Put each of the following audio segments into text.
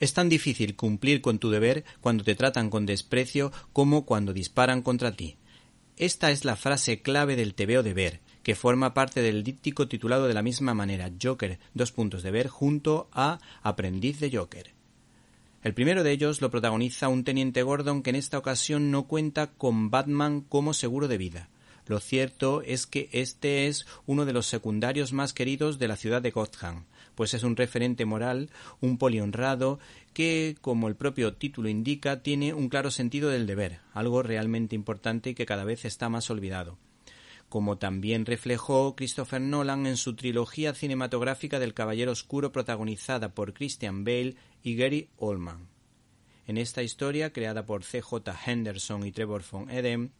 Es tan difícil cumplir con tu deber cuando te tratan con desprecio como cuando disparan contra ti. Esta es la frase clave del tebeo de ver, que forma parte del díptico titulado de la misma manera Joker, dos puntos de ver, junto a Aprendiz de Joker. El primero de ellos lo protagoniza un teniente Gordon que en esta ocasión no cuenta con Batman como seguro de vida. Lo cierto es que este es uno de los secundarios más queridos de la ciudad de Gotham, pues es un referente moral, un polihonrado, que, como el propio título indica, tiene un claro sentido del deber, algo realmente importante y que cada vez está más olvidado como también reflejó Christopher Nolan en su trilogía cinematográfica del Caballero Oscuro protagonizada por Christian Bale y Gary Oldman. En esta historia, creada por C.J. Henderson y Trevor von Edem,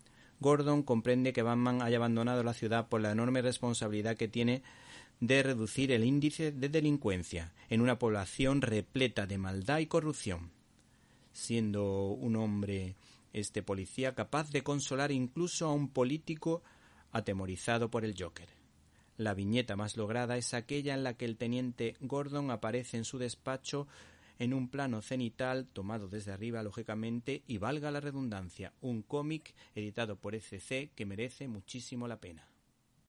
Gordon comprende que Batman haya abandonado la ciudad por la enorme responsabilidad que tiene de reducir el índice de delincuencia en una población repleta de maldad y corrupción, siendo un hombre este policía capaz de consolar incluso a un político atemorizado por el Joker. La viñeta más lograda es aquella en la que el teniente Gordon aparece en su despacho en un plano cenital tomado desde arriba, lógicamente, y valga la redundancia, un cómic editado por ECC que merece muchísimo la pena.